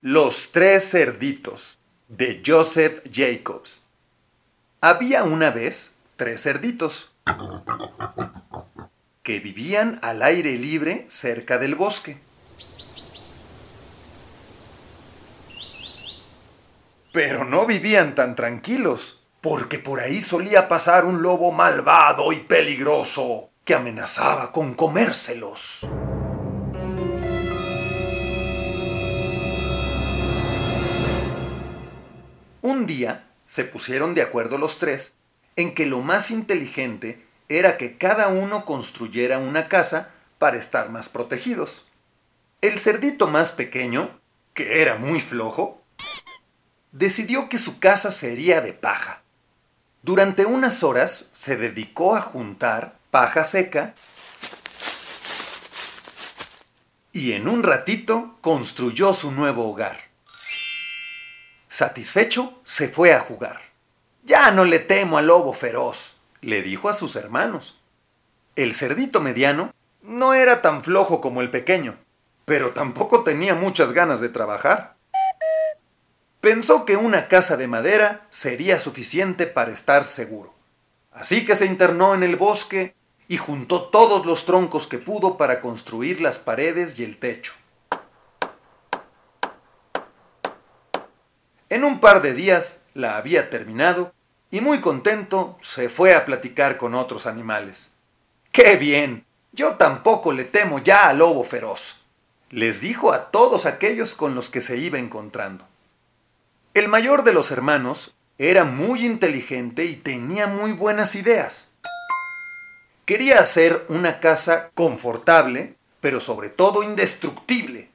Los tres cerditos de Joseph Jacobs. Había una vez tres cerditos que vivían al aire libre cerca del bosque. Pero no vivían tan tranquilos, porque por ahí solía pasar un lobo malvado y peligroso que amenazaba con comérselos. Un día se pusieron de acuerdo los tres en que lo más inteligente era que cada uno construyera una casa para estar más protegidos. El cerdito más pequeño, que era muy flojo, decidió que su casa sería de paja. Durante unas horas se dedicó a juntar paja seca y en un ratito construyó su nuevo hogar. Satisfecho, se fue a jugar. Ya no le temo al lobo feroz, le dijo a sus hermanos. El cerdito mediano no era tan flojo como el pequeño, pero tampoco tenía muchas ganas de trabajar. Pensó que una casa de madera sería suficiente para estar seguro. Así que se internó en el bosque y juntó todos los troncos que pudo para construir las paredes y el techo. En un par de días la había terminado y muy contento se fue a platicar con otros animales. ¡Qué bien! Yo tampoco le temo ya al lobo feroz, les dijo a todos aquellos con los que se iba encontrando. El mayor de los hermanos era muy inteligente y tenía muy buenas ideas. Quería hacer una casa confortable, pero sobre todo indestructible.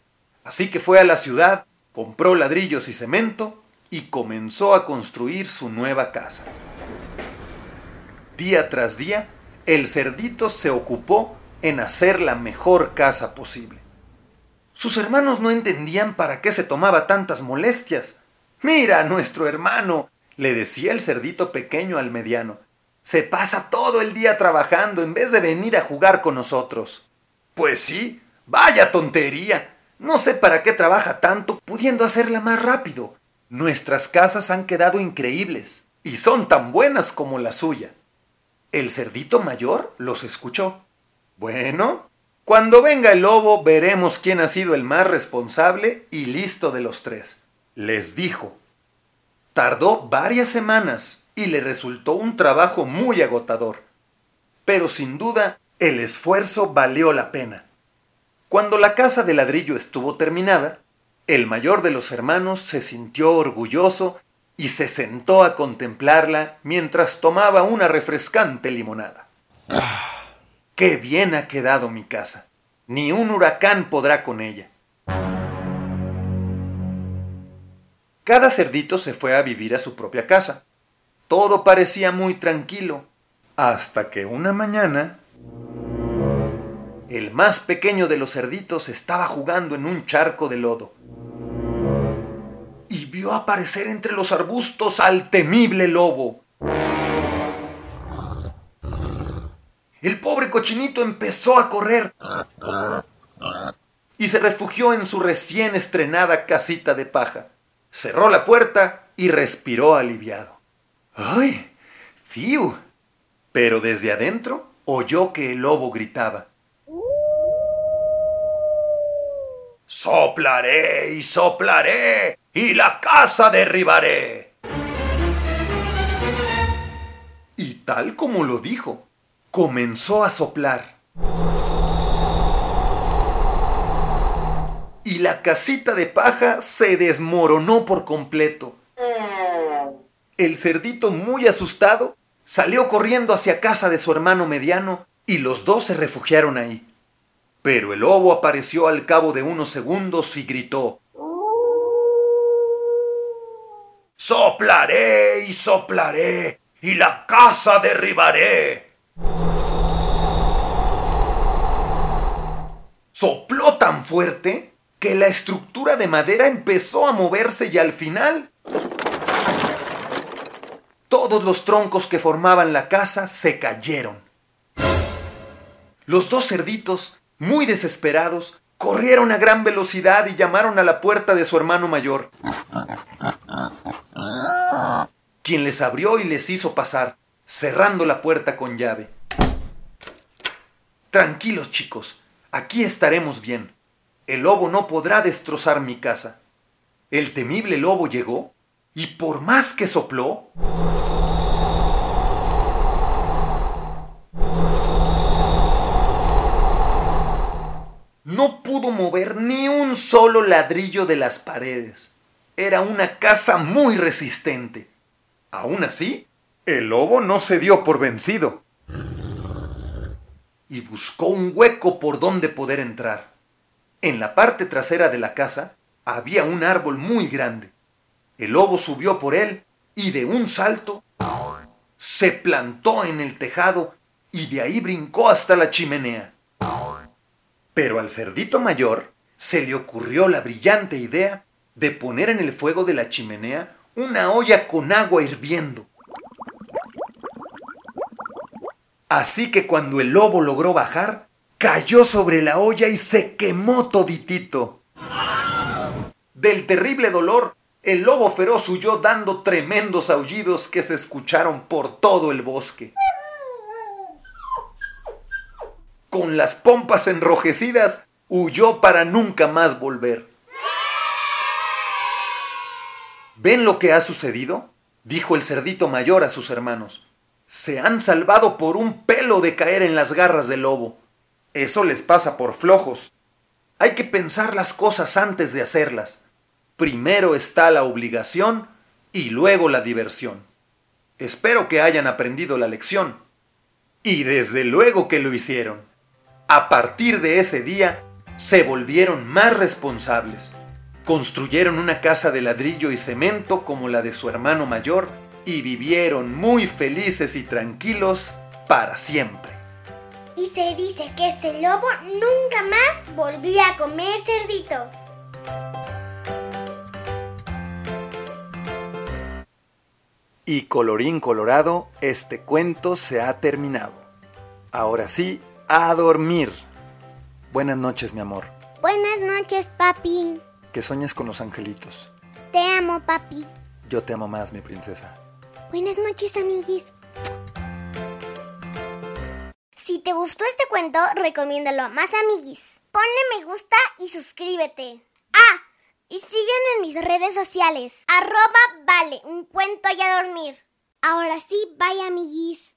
Así que fue a la ciudad, compró ladrillos y cemento y comenzó a construir su nueva casa. Día tras día, el cerdito se ocupó en hacer la mejor casa posible. Sus hermanos no entendían para qué se tomaba tantas molestias. Mira, nuestro hermano, le decía el cerdito pequeño al mediano. Se pasa todo el día trabajando en vez de venir a jugar con nosotros. Pues sí, vaya tontería. No sé para qué trabaja tanto pudiendo hacerla más rápido. Nuestras casas han quedado increíbles y son tan buenas como la suya. El cerdito mayor los escuchó. Bueno, cuando venga el lobo veremos quién ha sido el más responsable y listo de los tres. Les dijo. Tardó varias semanas y le resultó un trabajo muy agotador. Pero sin duda el esfuerzo valió la pena. Cuando la casa de ladrillo estuvo terminada, el mayor de los hermanos se sintió orgulloso y se sentó a contemplarla mientras tomaba una refrescante limonada. ¡Qué bien ha quedado mi casa! Ni un huracán podrá con ella. Cada cerdito se fue a vivir a su propia casa. Todo parecía muy tranquilo, hasta que una mañana el más pequeño de los cerditos estaba jugando en un charco de lodo aparecer entre los arbustos al temible lobo. El pobre cochinito empezó a correr y se refugió en su recién estrenada casita de paja. Cerró la puerta y respiró aliviado. ¡Ay! ¡Fiu! Pero desde adentro oyó que el lobo gritaba. Soplaré y soplaré y la casa derribaré. Y tal como lo dijo, comenzó a soplar. Y la casita de paja se desmoronó por completo. El cerdito, muy asustado, salió corriendo hacia casa de su hermano mediano y los dos se refugiaron ahí. Pero el lobo apareció al cabo de unos segundos y gritó. Soplaré y soplaré y la casa derribaré. Sopló tan fuerte que la estructura de madera empezó a moverse y al final todos los troncos que formaban la casa se cayeron. Los dos cerditos, muy desesperados, corrieron a gran velocidad y llamaron a la puerta de su hermano mayor, quien les abrió y les hizo pasar, cerrando la puerta con llave. Tranquilos chicos, aquí estaremos bien. El lobo no podrá destrozar mi casa. El temible lobo llegó y por más que sopló, no pudo mover ni un solo ladrillo de las paredes. Era una casa muy resistente. Aún así, el lobo no se dio por vencido y buscó un hueco por donde poder entrar. En la parte trasera de la casa había un árbol muy grande. El lobo subió por él y de un salto se plantó en el tejado y de ahí brincó hasta la chimenea. Pero al cerdito mayor se le ocurrió la brillante idea de poner en el fuego de la chimenea una olla con agua hirviendo. Así que cuando el lobo logró bajar, cayó sobre la olla y se quemó toditito. Del terrible dolor, el lobo feroz huyó dando tremendos aullidos que se escucharon por todo el bosque. Con las pompas enrojecidas, huyó para nunca más volver. ¿Ven lo que ha sucedido? dijo el cerdito mayor a sus hermanos. Se han salvado por un pelo de caer en las garras del lobo. Eso les pasa por flojos. Hay que pensar las cosas antes de hacerlas. Primero está la obligación y luego la diversión. Espero que hayan aprendido la lección. Y desde luego que lo hicieron. A partir de ese día, se volvieron más responsables. Construyeron una casa de ladrillo y cemento como la de su hermano mayor y vivieron muy felices y tranquilos para siempre. Y se dice que ese lobo nunca más volvió a comer cerdito. Y colorín colorado, este cuento se ha terminado. Ahora sí, a dormir. Buenas noches, mi amor. Buenas noches, papi. Que sueñes con los angelitos. Te amo, papi. Yo te amo más, mi princesa. Buenas noches, amiguis. Si te gustó este cuento, recomiéndalo a más amiguis. Ponle me gusta y suscríbete. Ah, y sígueme en mis redes sociales. Arroba vale, un cuento y a dormir. Ahora sí, bye amiguis.